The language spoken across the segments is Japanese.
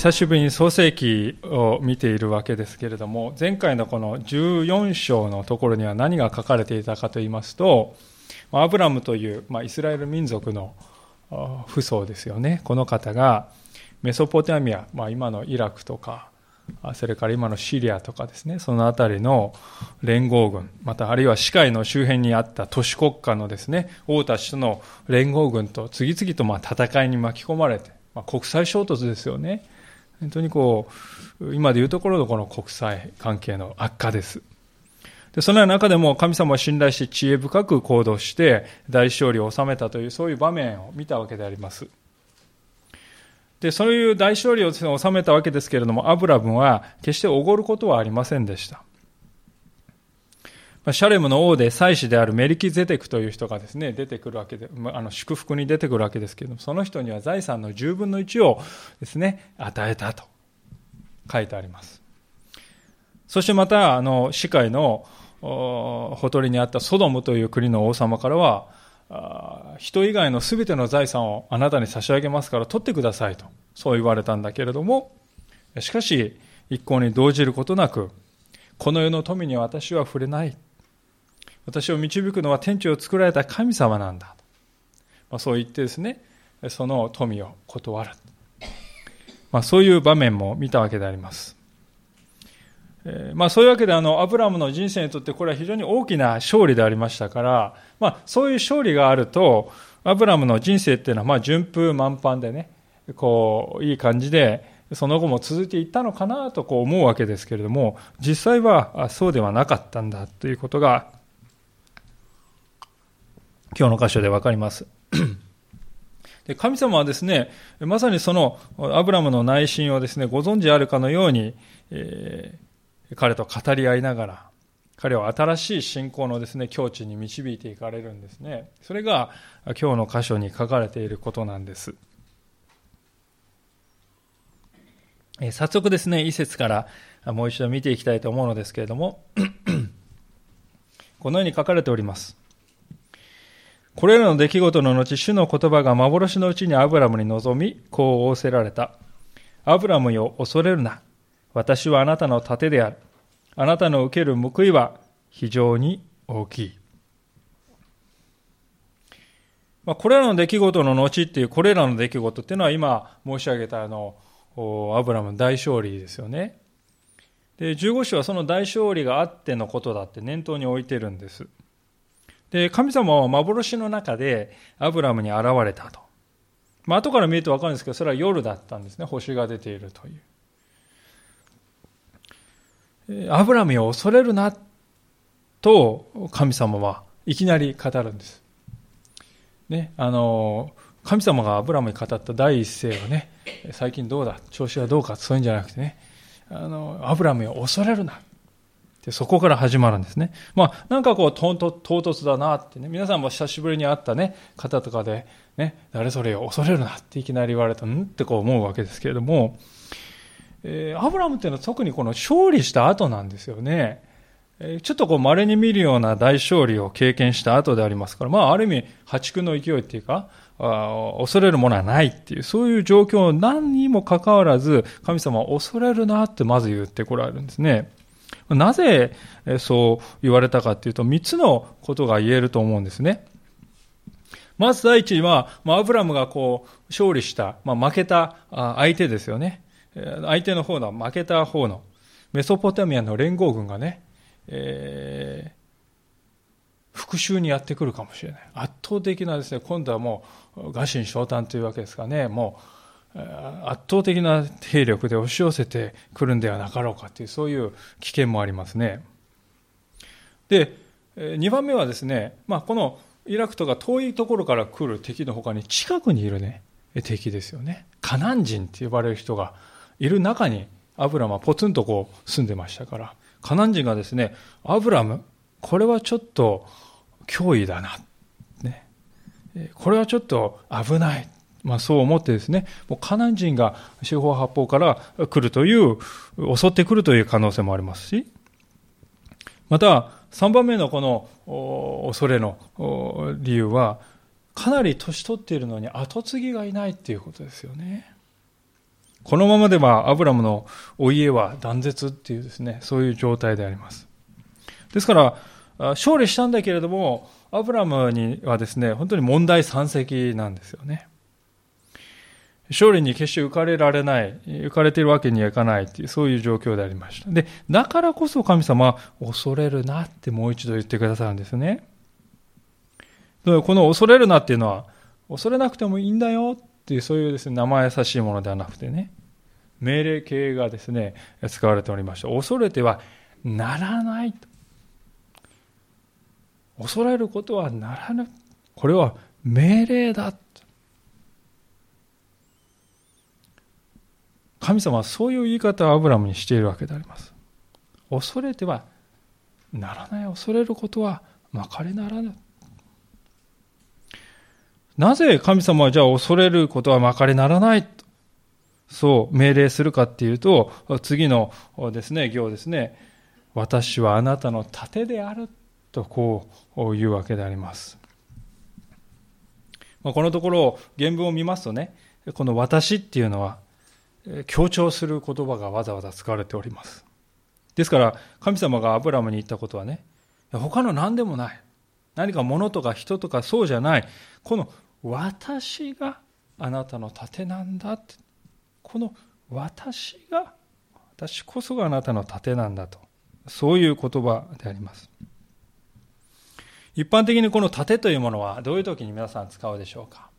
久しぶりに創世記を見ているわけですけれども前回のこの14章のところには何が書かれていたかといいますとアブラムという、ま、イスラエル民族の父祖ですよねこの方がメソポタミア、まあ、今のイラクとかそれから今のシリアとかですねその辺りの連合軍またあるいは市海の周辺にあった都市国家のですね王たちとの連合軍と次々とま戦いに巻き込まれてま、国際衝突ですよね。本当にこう、今でいうところのこの国際関係の悪化です。でそのような中でも神様を信頼して知恵深く行動して大勝利を収めたというそういう場面を見たわけであります。で、そういう大勝利を収めたわけですけれども、アブラムは決しておごることはありませんでした。シャレムの王で祭司であるメリキゼテクという人がですね、出てくるわけで、あの祝福に出てくるわけですけれども、その人には財産の10分の1をですね、与えたと書いてあります。そしてまた、あの、市会のほとりにあったソドムという国の王様からは、人以外の全ての財産をあなたに差し上げますから取ってくださいと、そう言われたんだけれども、しかし、一向に動じることなく、この世の富に私は触れない。私を導くのは天地を作られた神様なんだ。まあ、そう言ってですね、その富を断る。まあ、そういう場面も見たわけであります。えー、まあ、そういうわけであのアブラムの人生にとってこれは非常に大きな勝利でありましたから、まあ、そういう勝利があるとアブラムの人生っていうのはまあ順風満帆でねこういい感じでその後も続いていったのかなとこう思うわけですけれども実際はそうではなかったんだということが今日の箇所でわかります。で神様はですね、まさにそのアブラムの内心をですね、ご存知あるかのように、えー、彼と語り合いながら、彼を新しい信仰のですね、境地に導いていかれるんですね。それが今日の箇所に書かれていることなんです。え早速ですね、一節からもう一度見ていきたいと思うのですけれども、このように書かれております。これらの出来事の後、主の言葉が幻のうちにアブラムに臨み、こう仰せられた。アブラムよ、恐れるな。私はあなたの盾である。あなたの受ける報いは非常に大きい。まあ、これらの出来事の後っていう、これらの出来事っていうのは今申し上げたあの、アブラムの大勝利ですよね。で、15章はその大勝利があってのことだって念頭に置いてるんです。で、神様は幻の中でアブラムに現れたと。まあ、後から見ると分かるんですけど、それは夜だったんですね。星が出ているという。アブラムを恐れるな、と神様はいきなり語るんです。ね、あの、神様がアブラムに語った第一声はね、最近どうだ調子はどうかそういうんじゃなくてね、あの、アブラムを恐れるな。でそこから始まるんですね。まあ、なんかこう、唐突だなってね、皆さんも久しぶりに会ったね、方とかで、ね、誰それを恐れるなっていきなり言われたん？ってこう思うわけですけれども、えー、アブラムっていうのは特にこの勝利した後なんですよね。えー、ちょっとこう稀に見るような大勝利を経験した後でありますから、まあある意味破竹の勢いっていうか、あ恐れるものはないっていう、そういう状況を何にもかかわらず、神様は恐れるなってまず言ってこられるんですね。なぜそう言われたかというと、3つのことが言えると思うんですね。まず第一は、ま、アブラムがこう、勝利した、まあ、負けた相手ですよね。相手の方の、負けた方の、メソポタミアの連合軍がね、えー、復讐にやってくるかもしれない。圧倒的なですね、今度はもう、餓心昇胆というわけですかね、もう、圧倒的な兵力で押し寄せてくるんではなかろうかというそういう危険もありますね。で、2番目はですね、まあ、このイラクとか遠いところから来る敵の他に近くにいるね、敵ですよね。カナン人って呼ばれる人がいる中にアブラムはポツンとこう住んでましたから、カナン人がですね、アブラム、これはちょっと脅威だな。ね。これはちょっと危ない。まあ、そう思ってですね、もうカナン人が四方八方から来るという、襲ってくるという可能性もありますし、また、3番目のこの恐れの理由は、かなり年取っているのに後継ぎがいないっていうことですよね。このままではアブラムのお家は断絶っていうですね、そういう状態であります。ですから、勝利したんだけれども、アブラムにはですね、本当に問題山積なんですよね。勝利に決して浮かれられない、浮かれているわけにはいかないっていう、そういう状況でありました。で、だからこそ神様は恐れるなってもう一度言ってくださるんですね。この恐れるなっていうのは、恐れなくてもいいんだよっていう、そういうですね、生優しいものではなくてね、命令形がですね、使われておりました。恐れてはならないと。恐れることはならぬ。これは命令だ。神様はそういう言い方をアブラムにしているわけであります。恐れてはならない。恐れることはまかれならぬ。なぜ神様はじゃあ恐れることはまかれならない？そう命令するかっていうと、次のですね、行ですね、私はあなたの盾であるとこう言うわけであります。このところ原文を見ますとね、この私っていうのは強調する言葉がわざわざ使われております。ですから、神様がアブラムに言ったことはね、他の何でもない。何か物とか人とかそうじゃない。この私があなたの盾なんだって。この私が、私こそがあなたの盾なんだと。そういう言葉であります。一般的にこの盾というものはどういう時に皆さん使うでしょうか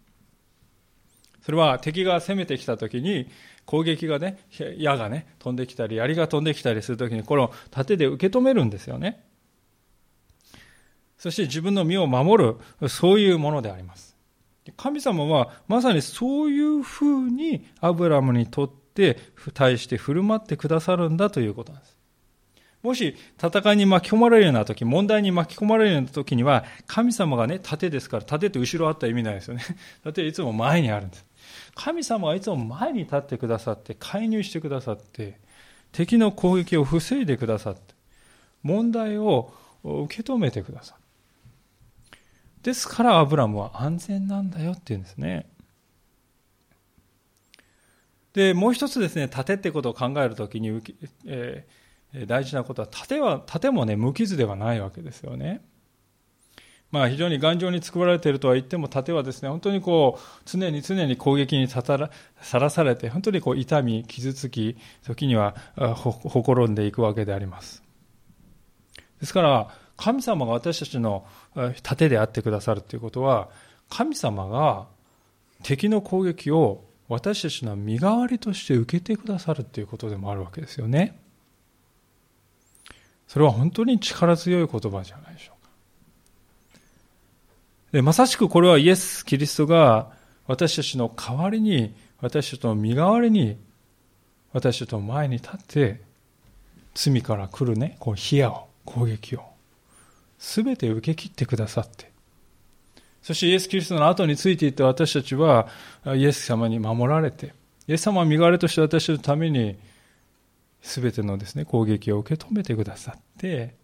それは敵が攻めてきた時に攻撃がね、矢がね、飛んできたり、槍が飛んできたりするときに、この盾で受け止めるんですよね。そして自分の身を守る、そういうものであります。神様はまさにそういうふうにアブラムにとって対して振る舞ってくださるんだということなんです。もし戦いに巻き込まれるような時、問題に巻き込まれるような時には、神様がね、盾ですから、盾って後ろあったら意味ないですよね。盾いつも前にあるんです。神様はいつも前に立ってくださって介入してくださって敵の攻撃を防いでくださって問題を受け止めてくださるですからアブラムは安全なんだよっていうんですね。でもう一つですね盾ってことを考えるときに、えー、大事なことは盾は盾もね無傷ではないわけですよね。まあ、非常に頑丈に作られているとは言っても盾はですね本当にこう常に常に攻撃にさらされて本当にこう痛み傷つき時にはほころんでいくわけであります。ですから神様が私たちの盾であってくださるということは神様が敵の攻撃を私たちの身代わりとして受けてくださるということでもあるわけですよね。それは本当に力強い言葉じゃないでしょうでまさしくこれはイエス・キリストが私たちの代わりに、私たちの身代わりに、私たちの前に立って、罪から来るね、こう、冷やを、攻撃を、すべて受け切ってくださって、そしてイエス・キリストの後についていた私たちは、イエス様に守られて、イエス様は身代わりとして私たちのために、すべてのですね、攻撃を受け止めてくださって、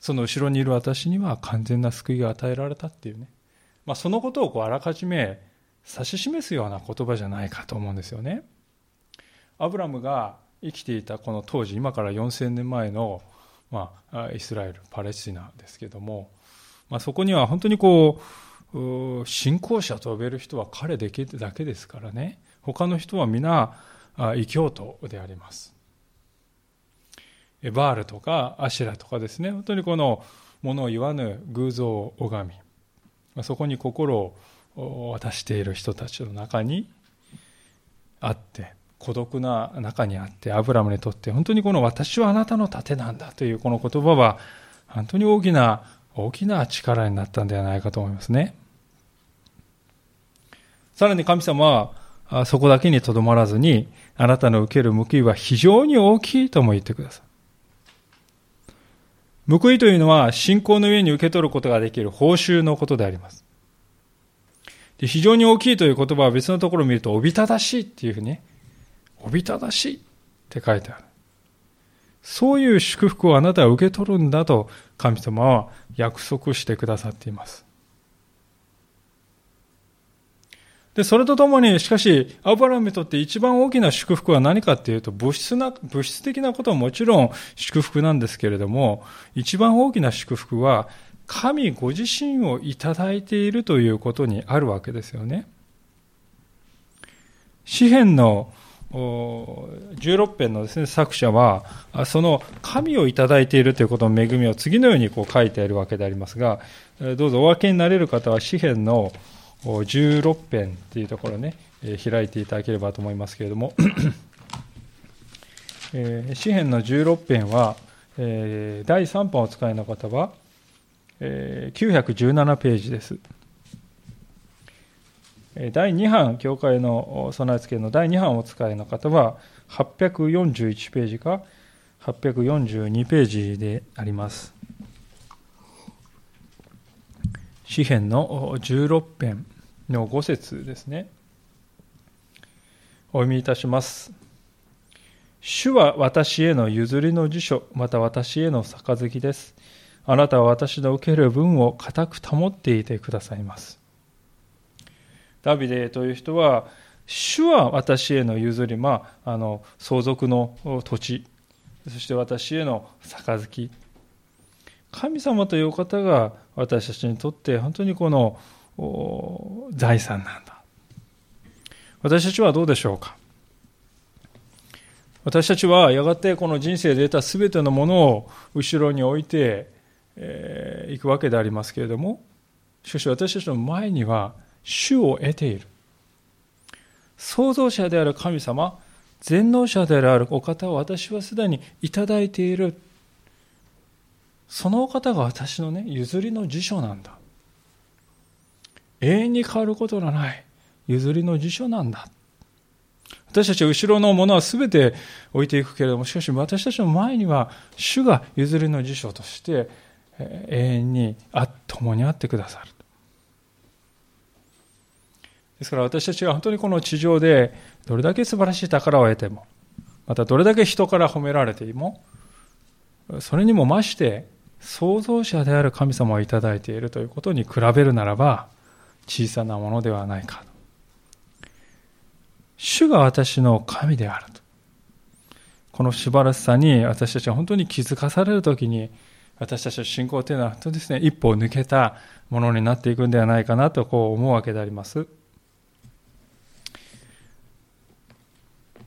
その後ろにいる私には完全な救いが与えられたっていうね。まあ、そのことをこうあらかじめ指し示すような言葉じゃないかと思うんですよね。アブラムが生きていたこの当時、今から4000年前の、まあ、イスラエル、パレスチナですけども、まあ、そこには本当にこう、信仰者と呼べる人は彼だけですからね、他の人は皆、異教徒であります。バールとかアシュラとかですね、本当にこのものを言わぬ偶像を拝み、そこに心を渡している人たちの中にあって孤独な中にあってアブラムにとって本当にこの私はあなたの盾なんだというこの言葉は本当に大きな大きな力になったんではないかと思いますね。さらに神様はそこだけにとどまらずにあなたの受ける報いは非常に大きいとも言ってください。報いというのは信仰の上に受け取ることができる報酬のことであります。で非常に大きいという言葉は別のところを見ると、おびただしいっていうふうにね、おびただしいって書いてある。そういう祝福をあなたは受け取るんだと神様は約束してくださっています。で、それとともに、しかし、アブラムにとって一番大きな祝福は何かっていうと、物質な、物質的なことはもちろん祝福なんですけれども、一番大きな祝福は、神ご自身をいただいているということにあるわけですよね。詩篇の16編のですね、作者は、その神をいただいているということの恵みを次のようにこう書いているわけでありますが、どうぞお分けになれる方は詩篇の16編というところね、開いていただければと思いますけれども、詩篇の16編は、え第3版をお使いの方は、917ページです。第2版、教会の備え付けの第2版をお使いの方は、841ページか842ページであります。詩篇の16編の5節ですね。お読みいたします。主は私への譲りの辞書、また私への杯です。あなたは私の受ける分を固く保っていてくださいます。ダビデという人は、主は私への譲り、まあ、あの相続の土地、そして私への杯。神様という方が私たちにとって本当にこの財産なんだ。私たちはどうでしょうか？私たちはやがてこの人生で得た全てのものを後ろに置いてい、えー、くわけでありますけれども、しかし私たちの前には主を得ている。創造者である神様、全能者であるお方を私はすでにいただいている。そのお方が私のね、譲りの辞書なんだ。永遠に変わることのない譲りの辞書なんだ。私たちは後ろのものは全て置いていくけれども、しかし私たちの前には主が譲りの辞書として永遠に共にあってくださる。ですから私たちは本当にこの地上でどれだけ素晴らしい宝を得ても、またどれだけ人から褒められても、それにも増して創造者である神様をいただいているということに比べるならば、小さなものではないか主が私の神であると。この素晴らしさに私たちは本当に気づかされるときに、私たちの信仰というのは本当ですね、一歩抜けたものになっていくんではないかなとこう思うわけであります。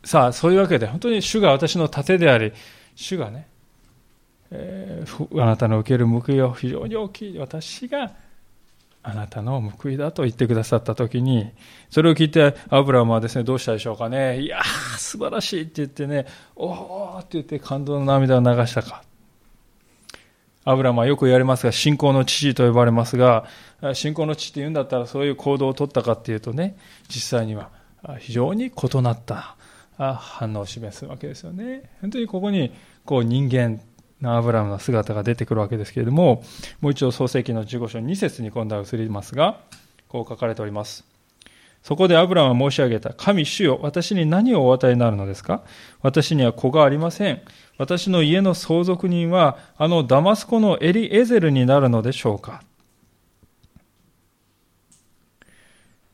さあ、そういうわけで、本当に主が私の盾であり、主がね、えー、あなたの受ける報いは非常に大きい。私があなたの報いだと言ってくださったときに、それを聞いて、アブラムはですね、どうしたでしょうかね。いやー、素晴らしいって言ってね、おーって言って感動の涙を流したか。アブラムはよく言われますが、信仰の父と呼ばれますが、信仰の父って言うんだったらそういう行動を取ったかっていうとね、実際には非常に異なった反応を示すわけですよね。本当にここにこう人間アブラムの姿が出てくるわけですけれども、もう一度創世記の15章2節に今度は移りますが、こう書かれております。そこでアブラムは申し上げた。神主よ、私に何をお与えになるのですか？私には子がありません。私の家の相続人は、あのダマスコのエリエゼルになるのでしょうか？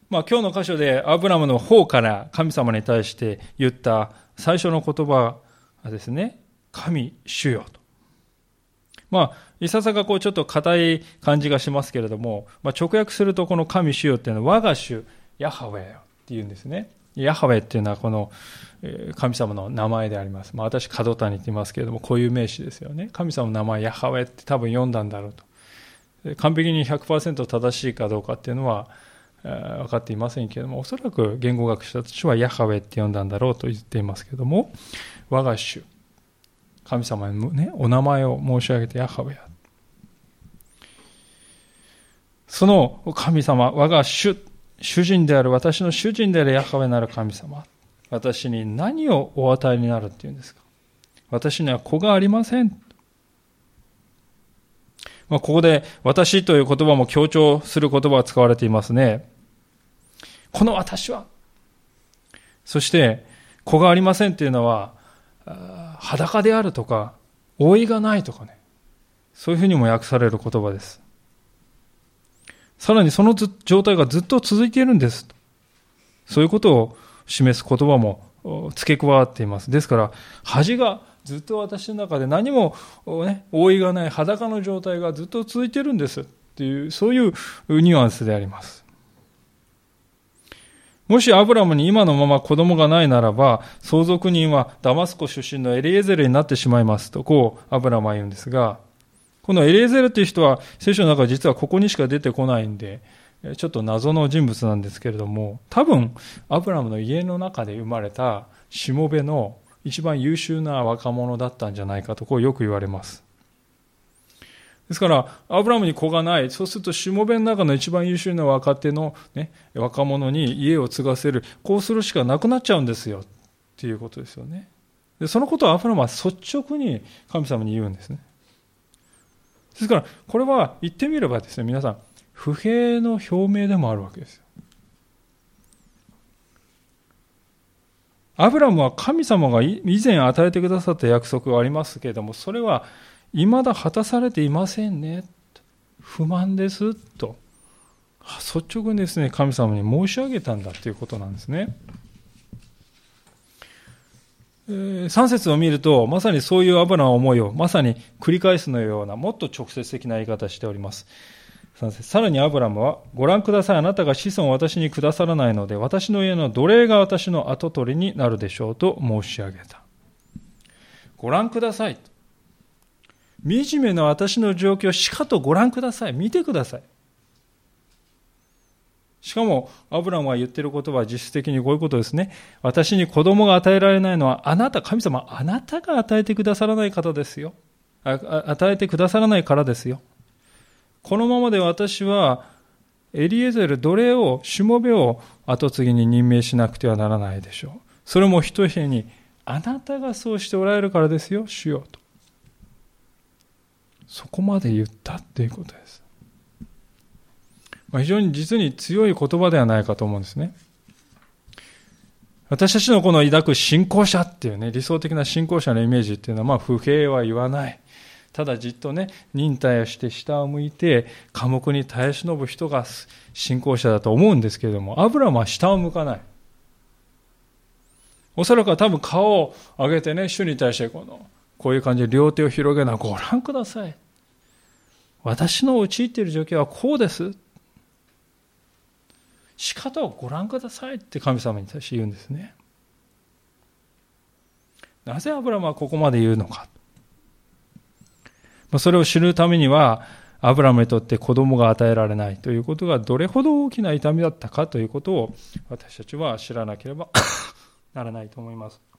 まあ、今日の箇所でアブラムの方から神様に対して言った最初の言葉はですね、神主よと。まあ、いささかこうちょっと硬い感じがしますけれども、まあ、直訳するとこの神主よっていうのは我が主、ヤハウェっていうんですね。ヤハウェっていうのはこの神様の名前であります。まあ、私、角谷って言いますけれども、こういう名詞ですよね。神様の名前、ヤハウェって多分読んだんだろうと。完璧に100%正しいかどうかっていうのは分かっていませんけれども、おそらく言語学者たちはヤハウェって呼んだんだろうと言っていますけれども、我が主、神様にね、お名前を申し上げてヤハウェアその神様、我が主、主人である、私の主人であるヤハウェなる神様、私に何をお与えになるっていうんですか私には子がありません。まあ、ここで私という言葉も強調する言葉が使われていますね。この私は。そして、子がありませんっていうのは、裸であるとか、覆いがないとかね。そういうふうにも訳される言葉です。さらにその状態がずっと続いているんです。そういうことを示す言葉も付け加わっています。ですから、恥がずっと私の中で何も、ね、覆いがない裸の状態がずっと続いているんですっていう、そういうニュアンスであります。もしアブラムに今のまま子供がないならば、相続人はダマスコ出身のエリエゼルになってしまいますと、こうアブラムは言うんですが、このエリエゼルという人は聖書の中実はここにしか出てこないんで、ちょっと謎の人物なんですけれども、多分、アブラムの家の中で生まれたしもべの一番優秀な若者だったんじゃないかと、こうよく言われます。ですから、アブラムに子がない。そうすると、しもべの中の一番優秀な若手の、ね、若者に家を継がせる。こうするしかなくなっちゃうんですよ。っていうことですよね。でそのことをアブラムは率直に神様に言うんですね。ですから、これは言ってみればですね、皆さん、不平の表明でもあるわけですよ。アブラムは神様が以前与えてくださった約束がありますけれども、それは未だ果たされていませんね。不満ですと。率直にですね、神様に申し上げたんだということなんですね。3節を見ると、まさにそういう油の思いを、まさに繰り返すのような、もっと直接的な言い方しております。さらにアブラムは、ご覧ください、あなたが子孫を私にくださらないので、私の家の奴隷が私の跡取りになるでしょうと申し上げた。ご覧ください。惨めな私の状況をしかとご覧ください。見てください。しかも、アブラムが言っていることは実質的にこういうことですね。私に子供が与えられないのは、あなた、神様、あなたが与えてくださらない方ですよ。与えてくださらないからですよ。このままで私は、エリエゼル、奴隷を、しもべを後継ぎに任命しなくてはならないでしょう。それも一部に、あなたがそうしておられるからですよ、主よと。そこまで言ったっていうことです。まあ、非常に実に強い言葉ではないかと思うんですね。私たちのこの抱く信仰者っていうね、理想的な信仰者のイメージっていうのは、まあ、不平は言わない。ただじっとね、忍耐をして下を向いて、寡黙に耐え忍ぶ人が信仰者だと思うんですけれども、アブラムは下を向かない。おそらくは多分顔を上げてね、主に対してこの、こういう感じで両手を広げるのはご覧ください。私の陥っている状況はこうです。仕方をご覧くださいって神様に対して言うんですね。なぜアブラムはここまで言うのか。それを知るためには、アブラムにとって子供が与えられないということがどれほど大きな痛みだったかということを私たちは知らなければ ならないと思います。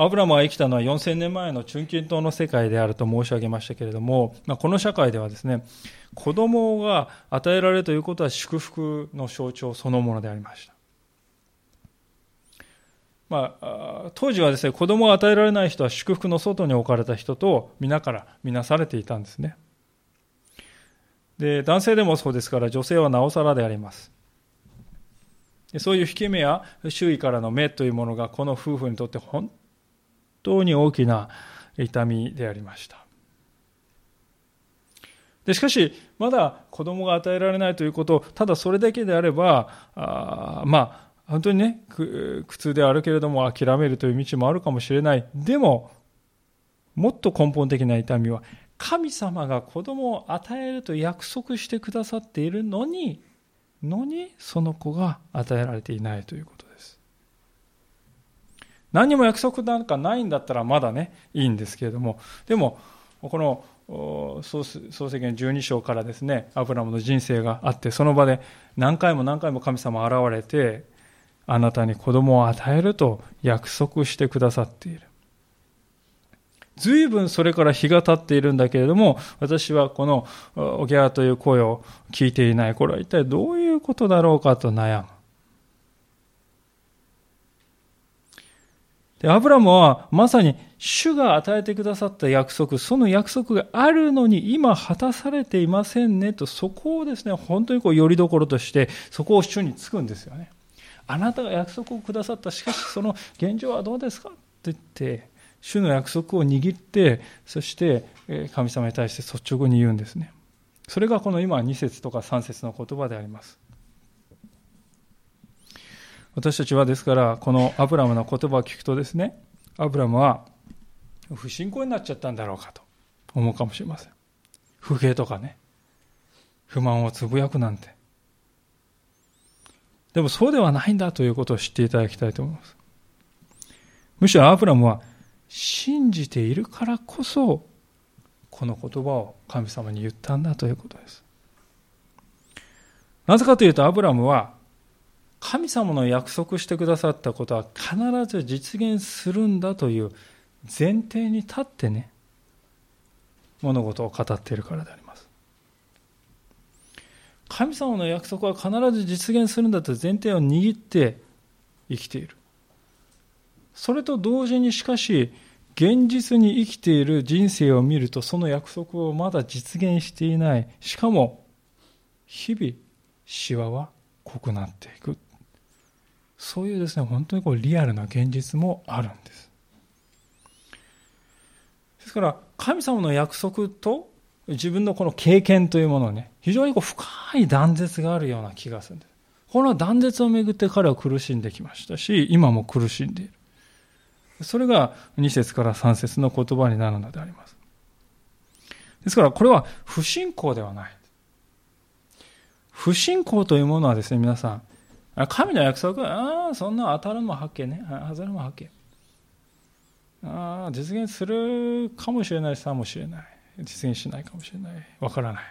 アブラムが生きたのは4000年前の中近東の世界であると申し上げましたけれども、まあ、この社会ではですね、子供が与えられるということは祝福の象徴そのものでありました。まあ、当時はですね、子供を与えられない人は祝福の外に置かれた人と皆から見なされていたんですね。で、男性でもそうですから女性はなおさらであります。そういう引け目や周囲からの目というものがこの夫婦にとって本当に大きな痛みでありました。でしかし、まだ子供が与えられないということ、ただそれだけであれば、あまあ、本当にね、苦痛であるけれども諦めるという道もあるかもしれない。でも、もっと根本的な痛みは、神様が子供を与えると約束してくださっているのに、のに、その子が与えられていないということ。何にも約束なんかないんだったらまだね、いいんですけれども、でも、この創世記の12章からですね、アブラムの人生があって、その場で何回も何回も神様現れて、あなたに子供を与えると約束してくださっている。随分それから日が経っているんだけれども、私はこのおぎゃーという声を聞いていない。これは一体どういうことだろうかと悩む。で、アブラムはまさに主が与えてくださった約束、その約束があるのに今果たされていませんねと、そこをですね、本当にこう、よりどころとして、そこを主につくんですよね。あなたが約束をくださった、しかしその現状はどうですかって言って、主の約束を握って、そして神様に対して率直に言うんですね。それがこの今2節とか3節の言葉であります。私たちはですから、このアブラムの言葉を聞くとですね、アブラムは不信仰になっちゃったんだろうかと思うかもしれません。不平とかね、不満をつぶやくなんて。でもそうではないんだということを知っていただきたいと思います。むしろアブラムは信じているからこそ、この言葉を神様に言ったんだということです。なぜかというと、アブラムは神様の約束してくださったことは必ず実現するんだという前提に立ってね、物事を語っているからであります。神様の約束は必ず実現するんだという前提を握って生きている。それと同時にしかし、現実に生きている人生を見ると、その約束をまだ実現していない。しかも、日々、シワは濃くなっていく。そういうですね、本当にこうリアルな現実もあるんです。ですから、神様の約束と自分のこの経験というものをね、非常にこう深い断絶があるような気がするんです。この断絶をめぐって彼は苦しんできましたし、今も苦しんでいる。それが2節から3節の言葉になるのであります。ですから、これは不信仰ではない。不信仰というものはですね、皆さん、神の約束？ああ、そんな当たるもはっけね。外れもはっけ。ああ、実現するかもしれないかもしれない。実現しないかもしれない。わからない。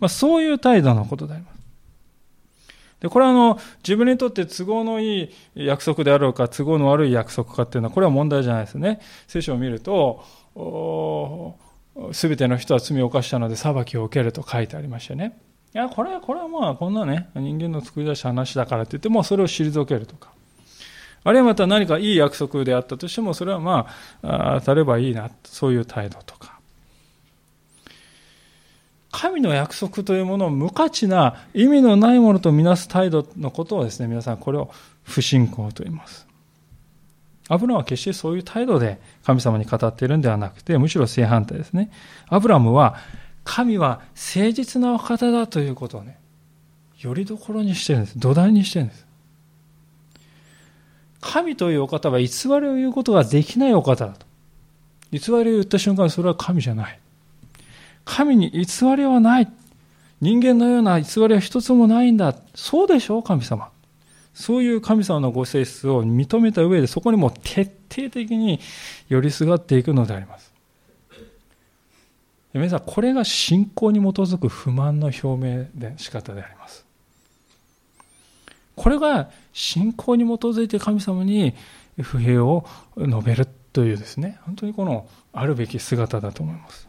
まあ、そういう態度のことであります。で、これはあの、自分にとって都合のいい約束であろうか、都合の悪い約束かっていうのは、これは問題じゃないですね。聖書を見ると、すべての人は罪を犯したので裁きを受けると書いてありましたね。いや、これは、これはまあ、こんなね、人間の作り出した話だからって言って、もそれを退けるとか。あるいはまた何かいい約束であったとしても、それはまあ、当たればいいな、そういう態度とか。神の約束というものを無価値な意味のないものとみなす態度のことをですね、皆さんこれを不信仰と言います。アブラムは決してそういう態度で神様に語っているんではなくて、むしろ正反対ですね。アブラムは神は誠実なお方だということをね、よりどころにしてるんです。土台にしてるんです。神というお方は偽りを言うことができないお方だと。偽りを言った瞬間、それは神じゃない。神に偽りはない。人間のような偽りは一つもないんだ。そうでしょう、神様。そういう神様のご性質を認めた上で、そこにも徹底的に寄りすがっていくのであります。皆さん、これが信仰に基づく不満の表明で仕方であります。これが信仰に基づいて神様に不平を述べるというですね、本当にこのあるべき姿だと思います。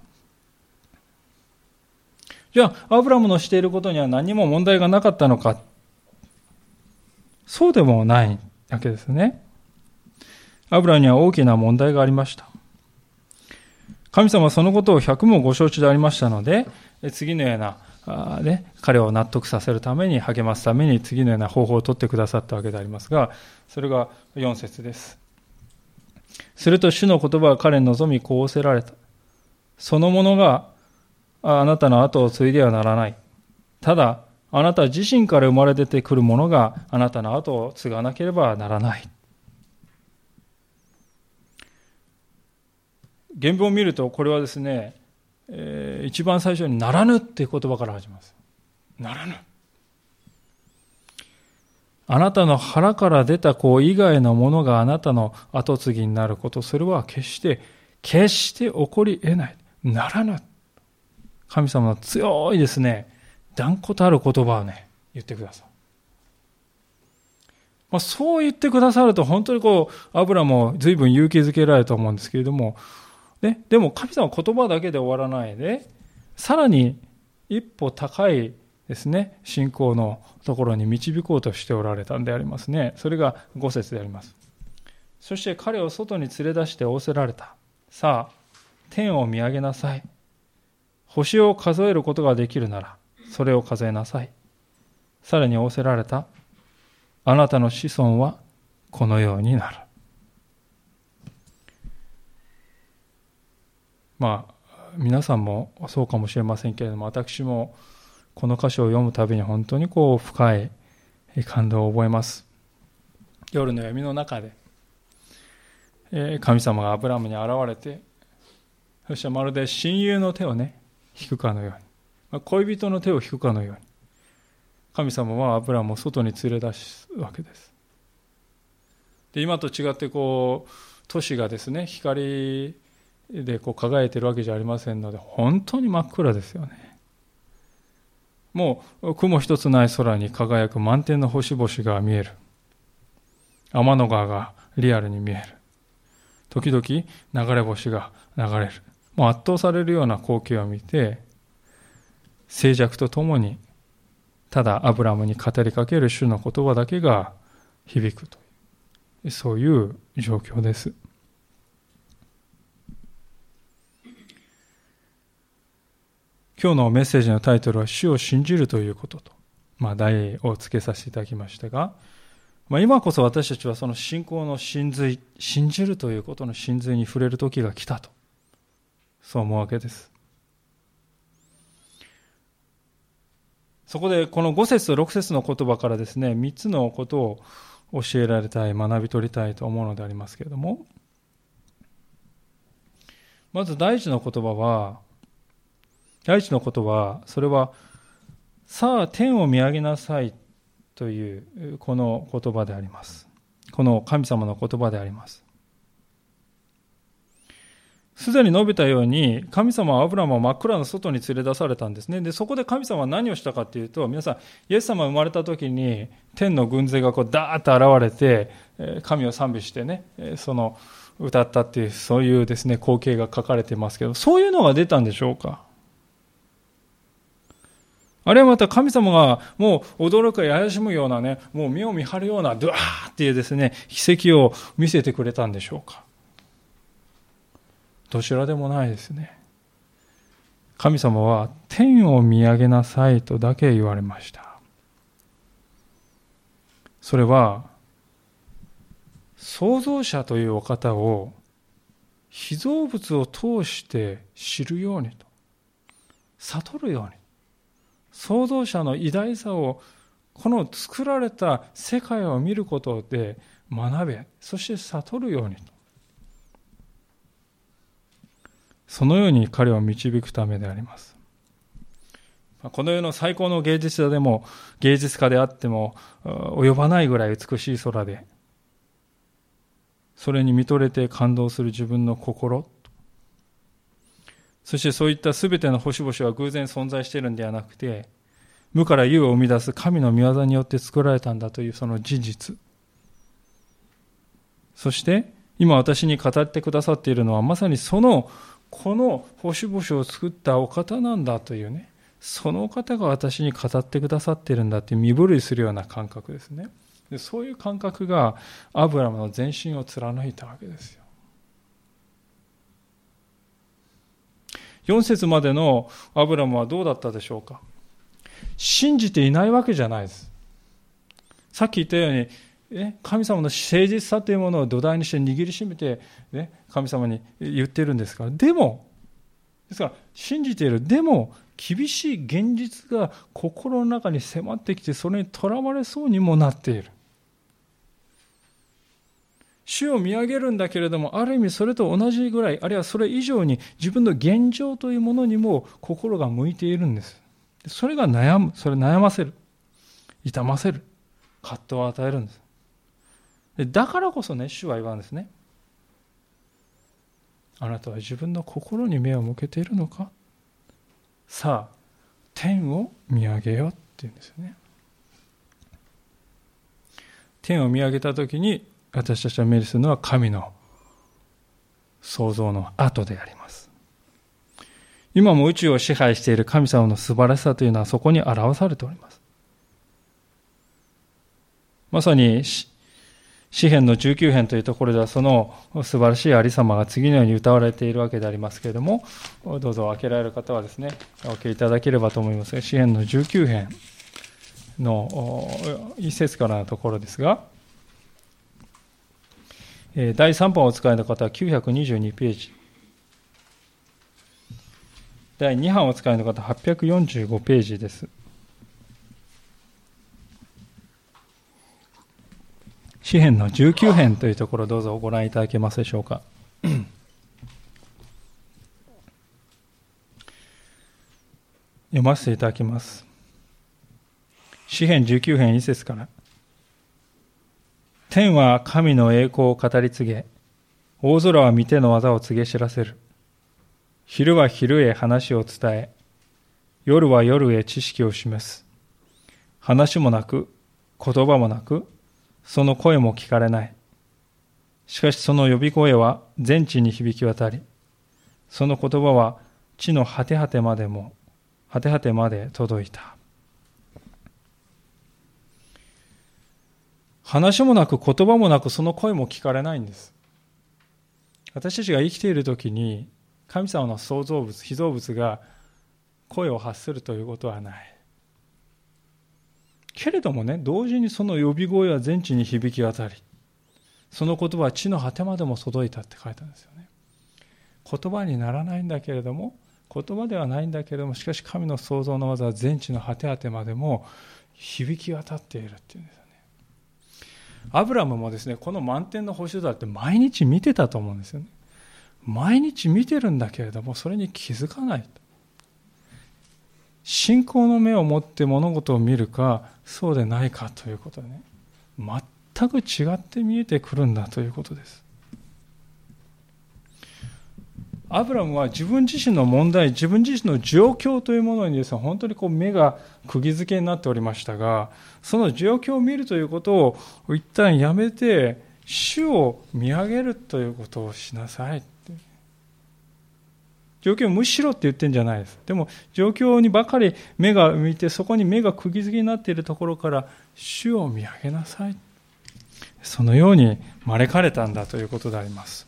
じゃあ、アブラムのしていることには何も問題がなかったのか。そうでもないわけですね。アブラムには大きな問題がありました。神様はそのことを百もご承知でありましたので、次のような、あね、彼を納得させるために、励ますために、次のような方法を取ってくださったわけでありますが、それが4節です。すると主の言葉が彼に望み、こうおせられた。そのものがあなたの後を継いではならない。ただ、あなた自身から生まれ出てくるものがあなたの後を継がなければならない。原文を見ると、これはですね、えー、一番最初にならぬっていう言葉から始まります。ならぬ。あなたの腹から出た子以外のものがあなたの後継ぎになること、それは決して、決して起こり得ない。ならぬ。神様の強いですね、断固たる言葉をね、言ってください。まあ、そう言ってくださると、本当にこう、アブラも随分勇気づけられると思うんですけれども、ね、でも神様は言葉だけで終わらないで、さらに一歩高いですね、信仰のところに導こうとしておられたんでありますね。それが五節であります。そして彼を外に連れ出して仰せられた。さあ、天を見上げなさい。星を数えることができるなら、それを数えなさい。さらに仰せられた。あなたの子孫はこのようになる。まあ、皆さんもそうかもしれませんけれども、私もこの箇所を読むたびに本当にこう深い感動を覚えます。夜の闇の中で、神様がアブラムに現れて、そしてまるで親友の手をね、引くかのように、恋人の手を引くかのように、神様はアブラムを外に連れ出すわけです。で今と違ってこう都市がですね光でこう輝いてるわけじゃありませんので本当に真っ暗ですよね。もう雲一つない空に輝く満天の星々が見える。天の川がリアルに見える。時々流れ星が流れる。もう圧倒されるような光景を見て静寂とともにただアブラムに語りかける主の言葉だけが響くというそういう状況です。今日のメッセージのタイトルは「主を信じるということ」と、まあ、題をつけさせていただきましたが、まあ、今こそ私たちはその信仰の真髄信じるということの真髄に触れる時が来たとそう思うわけです。そこでこの5節と6節の言葉からですね3つのことを教えられたい、学び取りたいと思うのでありますけれども、まず第一の言葉は、第一のことは、それは、さあ天を見上げなさいというこの言葉であります。この神様の言葉であります。すでに述べたように、神様はアブラムを真っ暗な外に連れ出されたんですね。で、そこで神様は何をしたかっていうと、皆さん、イエス様が生まれた時に、天の軍勢がこうダーッと現れて、神を賛美してね、その、歌ったっていう、そういうですね、光景が書かれてますけど、そういうのが出たんでしょうか？あるいはまた神様がもう驚くややしむようなね、もう目を見張るようなドゥワーっていうですね、奇跡を見せてくれたんでしょうかどちらでもないですね。神様は天を見上げなさいとだけ言われました。それは、創造者というお方を被造物を通して知るようにと、悟るように、創造者の偉大さをこの作られた世界を見ることで学べ、そして悟るようにと。そのように彼を導くためであります。この世の最高の芸術家でも、芸術家であっても、及ばないぐらい美しい空で、それに見とれて感動する自分の心、そしてそういった全ての星々は偶然存在しているんではなくて、無から有を生み出す神の御業によって作られたんだというその事実。そして、今私に語ってくださっているのはまさにそのこの星々を作ったお方なんだというね、そのお方が私に語ってくださっているんだという身震いするような感覚ですね。でそういう感覚がアブラムの全身を貫いたわけですよ。4節までのアブラムはどうだったでしょうか？信じていないわけじゃないです。さっき言ったように、神様の誠実さというものを土台にして握りしめて、ね、神様に言ってるんですか？らでもですから信じている。でも厳しい現実が心の中に迫ってきてそれにとらわれそうにもなっている。主を見上げるんだけれどもある意味それと同じぐらいあるいはそれ以上に自分の現状というものにも心が向いているんですそれが悩むそれ悩ませる痛ませる葛藤を与えるんですだからこそね、主は言わんですね。あなたは自分の心に目を向けているのかさあ、天を見上げよって言うんですよね。天を見上げたときに私たちが目にするのは神の創造の後であります。今も宇宙を支配している神様の素晴らしさというのはそこに表されております。まさに詩篇の19編というところではその素晴らしいありさまが次のように歌われているわけでありますけれどもどうぞ開けられる方はですねお開けいただければと思いますが詩篇の19編の一節からのところですが第3版をお使いの方は922ページ第2版をお使いの方は845ページです詩篇の19編というところどうぞご覧いただけますでしょうか。読ませていただきます。詩篇19編1節から。天は神の栄光を語り継げ、大空は見ての技を告げ知らせる。昼は昼へ話を伝え、夜は夜へ知識を示す。話もなく、言葉もなく、その声も聞かれない。しかしその呼び声は全地に響き渡り、その言葉は地の果て果てまでも、果て果てまで届いた。話もなく言葉もなくその声も聞かれないんです。私たちが生きている時に神様の創造物、被造物が声を発するということはない。けれどもね、同時にその呼び声は全地に響き渡り、その言葉は地の果てまでも届いたって書いたんですよね。言葉にならないんだけれども、言葉ではないんだけれども、しかし神の創造の技は全地の果て果てまでも響き渡っているっていうんです。アブラムもですね、この満天の星空って毎日見てたと思うんですよね。毎日見てるんだけれども、それに気づかない。信仰の目を持って物事を見るか、そうでないかということでね、全く違って見えてくるんだということです。アブラムは自分自身の問題、自分自身の状況というものにですね、本当にこう目が釘付けになっておりましたが、その状況を見るということを一旦やめて、主を見上げるということをしなさい。状況を無視しろって言ってんじゃないです。でも、状況にばかり目が向いて、そこに目が釘付けになっているところから、主を見上げなさい。そのように招かれたんだということであります。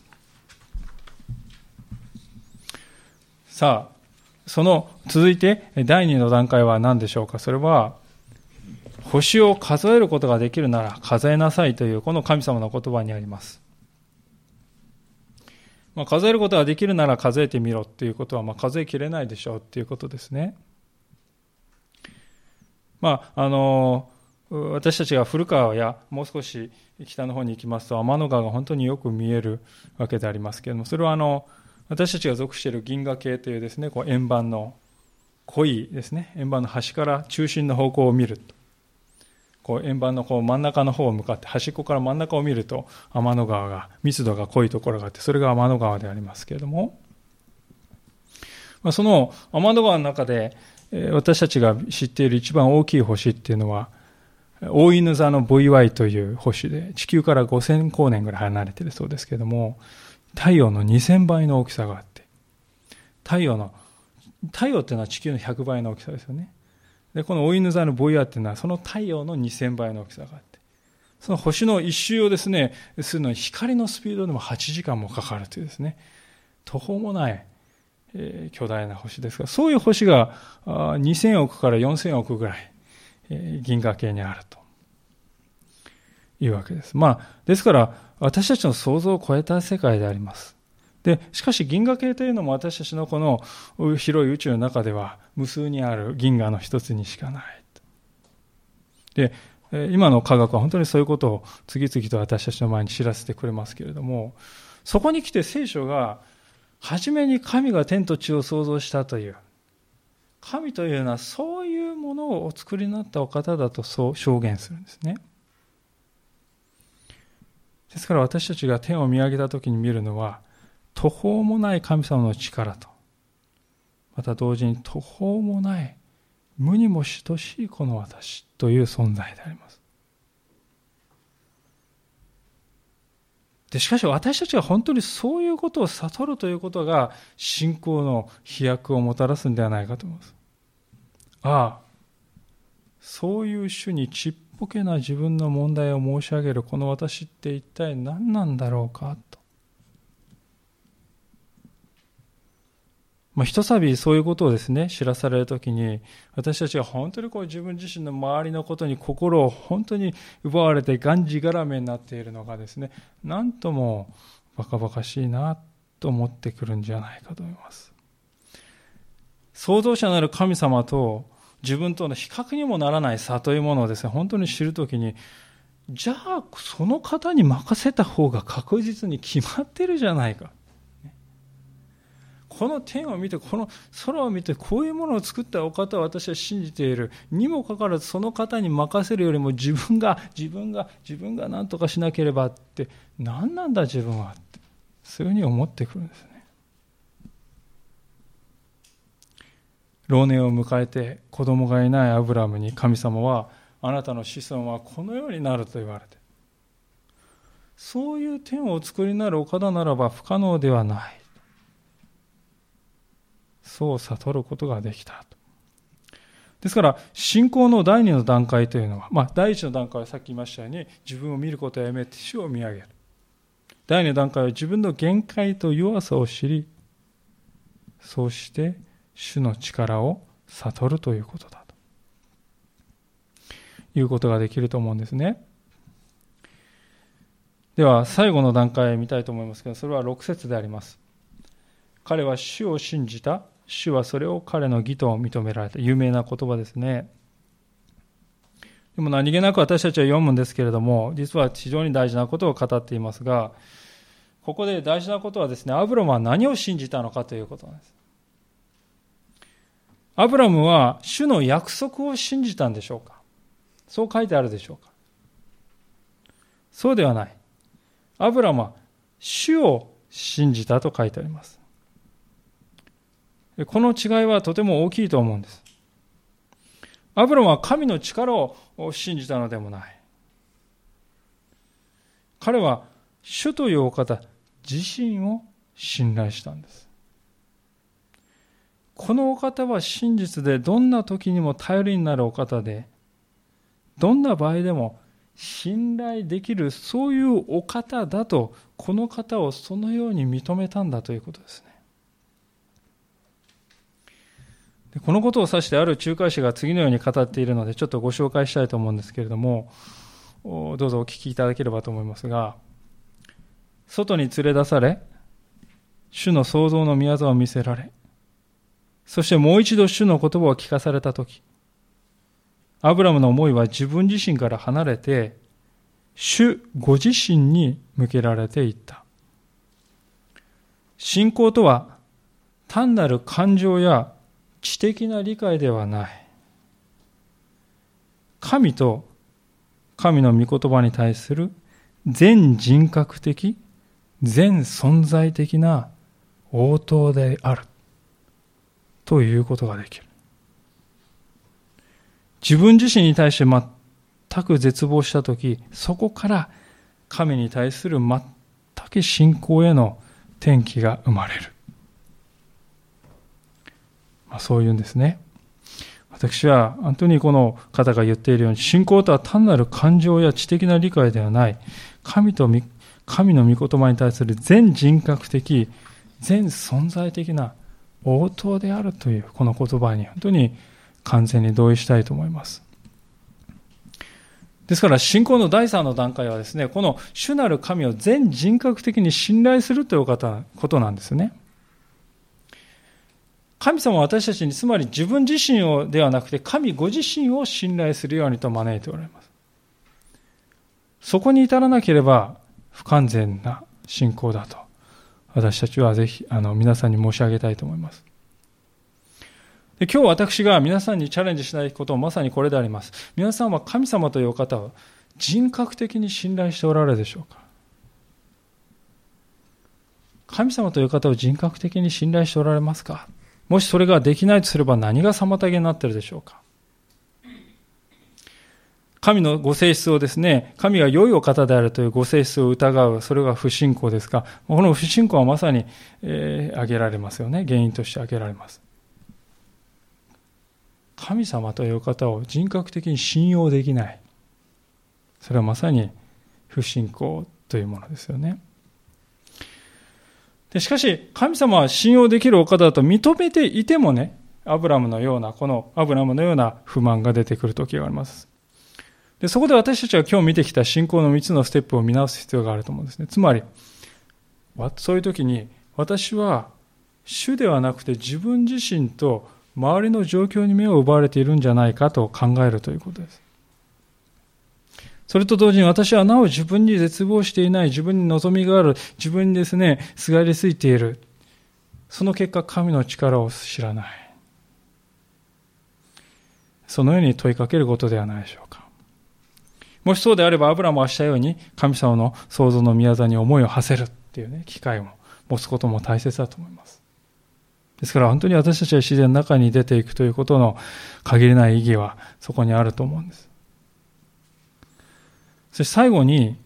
さあ、その続いて第2の段階は何でしょうか？それは、星を数えることができるなら数えなさいというこの神様の言葉にあります。まあ、数えることができるなら数えてみろっていうことは、まあ、数えきれないでしょうっていうことですね。まあ、あの私たちが古川やもう少し北の方に行きますと天の川が本当によく見えるわけでありますけれどもそれはあの私たちが属している銀河系というですね、こう円盤の濃いですね、円盤の端から中心の方向を見ると。こう円盤のこう真ん中の方を向かって端っこから真ん中を見ると天の川が密度が濃いところがあってそれが天の川でありますけれどもまあその天の川の中で私たちが知っている一番大きい星っていうのは大犬座の VY という星で地球から5000光年ぐらい離れているそうですけれども太陽の2000倍の大きさがあって、太陽の、太陽っていうのは地球の100倍の大きさですよね。で、このオイヌ座のボイヤーっていうのはその太陽の2000倍の大きさがあって、その星の一周をですね、するのに光のスピードでも8時間もかかるというですね、途方もない、えー、巨大な星ですが、そういう星が2000億から4000億ぐらい、えー、銀河系にあると。いうわけです。まあ、ですから、私たちの想像を超えた世界であります。で、しかし銀河系というのも私たちのこの広い宇宙の中では無数にある銀河の一つにしかない。で、今の科学は本当にそういうことを次々と私たちの前に知らせてくれますけれども、そこに来て聖書が初めに神が天と地を創造したという、神というのはそういうものをお作りになったお方だとそう証言するんですね。ですから私たちが天を見上げた時に見るのは途方もない神様の力とまた同時に途方もない無にも等しいこの私という存在であります。でしかし私たちは本当にそういうことを悟るということが信仰の飛躍をもたらすんではないかと思います。ああそういう主にちっぽけな自分の問題を申し上げるこの私って一体何なんだろうかと。まあ、ひとさびそういうことをですね、知らされるときに、私たちは本当にこう自分自身の周りのことに心を本当に奪われてがんじがらめになっているのがですね、なんともバカバカしいなと思ってくるんじゃないかと思います。創造者なる神様と自分との比較にもならない差というものをですね、本当に知るときに、じゃあその方に任せた方が確実に決まってるじゃないか。この天を見て、この空を見て、こういうものを作ったお方を私は信じている。にもかかわらず、その方に任せるよりも自分が、自分が、自分が何とかしなければって、何なんだ自分はって、そういうふうに思ってくるんですね。老年を迎えて子供がいないアブラムに神様は、あなたの子孫はこのようになると言われて、そういう天をお作りになるお方ならば不可能ではない。そう悟ることができたと。ですから、信仰の第二の段階というのは、まあ、第一の段階はさっき言いましたように、自分を見ることをやめて主を見上げる。第二の段階は自分の限界と弱さを知り、そうして主の力を悟るということだと。いうことができると思うんですね。では、最後の段階見たいと思いますけど、それは6節であります。彼は主を信じた主はそれを彼の義と認められた有名な言葉ですね。でも何気なく私たちは読むんですけれども、実は非常に大事なことを語っていますが、ここで大事なことはですね、アブラムは何を信じたのかということなんです。アブラムは主の約束を信じたんでしょうか？そう書いてあるでしょうか？そうではない。アブラムは主を信じたと書いてあります。この違いはとても大きいと思うんです。アブラムは神の力を信じたのでもない。彼は主というお方自身を信頼したんです。このお方は真実でどんな時にも頼りになるお方で、どんな場合でも信頼できるそういうお方だと、この方をそのように認めたんだということですね。このことを指してある仲介者が次のように語っているので、ちょっとご紹介したいと思うんですけれども、どうぞお聞きいただければと思いますが、外に連れ出され、主の創造の宮沢を見せられ、そしてもう一度主の言葉を聞かされたとき、アブラムの思いは自分自身から離れて、主ご自身に向けられていった。信仰とは、単なる感情や知的な理解ではない。神と神の御言葉に対する全人格的、全存在的な応答である。ということができる。自分自身に対して全く絶望したとき、そこから神に対する全く信仰への転機が生まれる。まあ、そういうんですね。私は、本当にこの方が言っているように、信仰とは単なる感情や知的な理解ではない、神と神の御言葉に対する全人格的、全存在的な応答であるというこの言葉に本当に完全に同意したいと思います。ですから、信仰の第三の段階はですね、この主なる神を全人格的に信頼するということなんですね。神様は私たちにつまり自分自身をではなくて神ご自身を信頼するようにと招いておられます。そこに至らなければ不完全な信仰だと私たちはぜひあの皆さんに申し上げたいと思います。で今日私が皆さんにチャレンジしないことはまさにこれであります。皆さんは神様という方を人格的に信頼しておられるでしょうか？神様という方を人格的に信頼しておられますか？もしそれができないとすれば何が妨げになっているでしょうか？神のご性質をですね、神が良いお方であるというご性質を疑う、それが不信仰ですが、この不信仰はまさに、えー、挙げられますよね。原因として挙げられます。神様という方を人格的に信用できない。それはまさに不信仰というものですよね。でしかし、神様は信用できるお方だと認めていてもね、アブラムのような、このアブラムのような不満が出てくる時があります。で、そこで私たちは今日見てきた信仰の3つのステップを見直す必要があると思うんですね。つまり、そういう時に、私は主ではなくて自分自身と周りの状況に目を奪われているんじゃないかと考えるということです。それと同時に私はなお自分に絶望していない、自分に望みがある、自分にですね、すがりついている。その結果、神の力を知らない。そのように問いかけることではないでしょうか。もしそうであれば、アブラムはしたように、神様の創造の宮座に思いを馳せるっていうね、機会を持つことも大切だと思います。ですから本当に私たちは自然の中に出ていくということの限りない意義はそこにあると思うんです。そして最後に、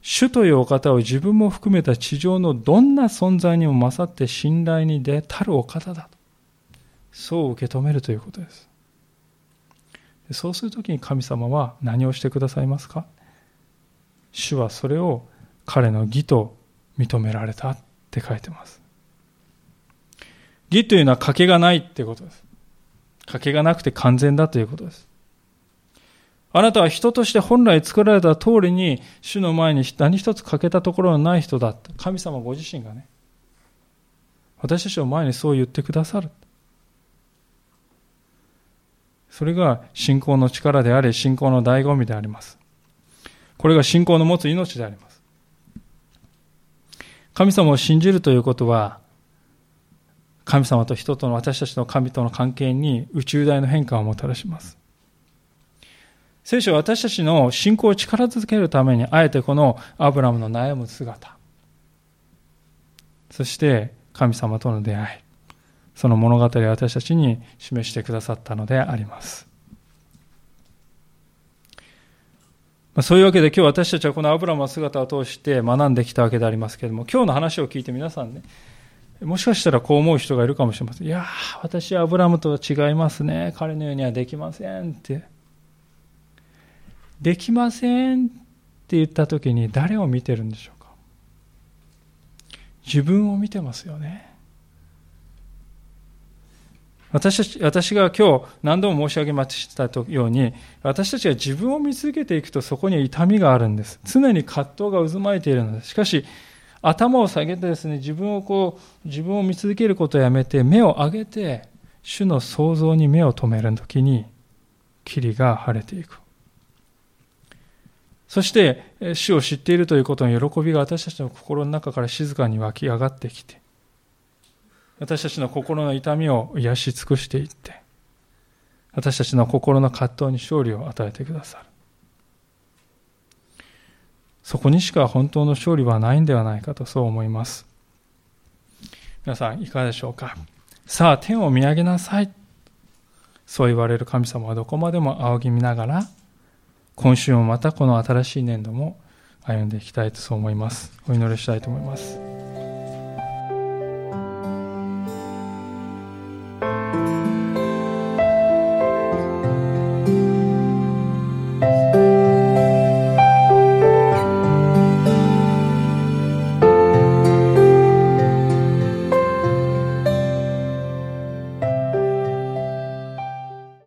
主というお方を自分も含めた地上のどんな存在にも勝って信頼に出たるお方だと。そう受け止めるということです。そうするときに神様は何をしてくださいますか？主はそれを彼の義と認められたって書いてます。義というのは賭けがないってことです。賭けがなくて完全だということです。あなたは人として本来作られた通りに主の前に何一つ欠けたところのない人だった神様ご自身がね私たちの前にそう言ってくださるそれが信仰の力であり信仰の醍醐味であります。これが信仰の持つ命であります。神様を信じるということは神様と人との私たちの神との関係に宇宙大の変化をもたらします。聖書は私たちの信仰を力づけるために、あえてこのアブラムの悩む姿、そして神様との出会い、その物語を私たちに示してくださったのであります。そういうわけで今日私たちはこのアブラムの姿を通して学んできたわけでありますけれども、今日の話を聞いて皆さんね、もしかしたらこう思う人がいるかもしれません。いや私はアブラムとは違いますね。彼のようにはできませんって。できませんって言った時に誰を見てるんでしょうか自分を見てますよね。私たち、私が今日何度も申し上げましたように、私たちが自分を見続けていくとそこに痛みがあるんです。常に葛藤が渦巻いているのです。しかし、頭を下げてですね、自分をこう、自分を見続けることをやめて、目を上げて、主の創造に目を留めるときに、霧が晴れていく。そして、主を知っているということの喜びが私たちの心の中から静かに湧き上がってきて、私たちの心の痛みを癒し尽くしていって、私たちの心の葛藤に勝利を与えてくださる。そこにしか本当の勝利はないんではないかとそう思います。皆さんいかがでしょうか？さあ天を見上げなさい。そう言われる神様はどこまでも仰ぎ見ながら今週もまたこの新しい年度も歩んでいきたいとそう思います。お祈りしたいと思います。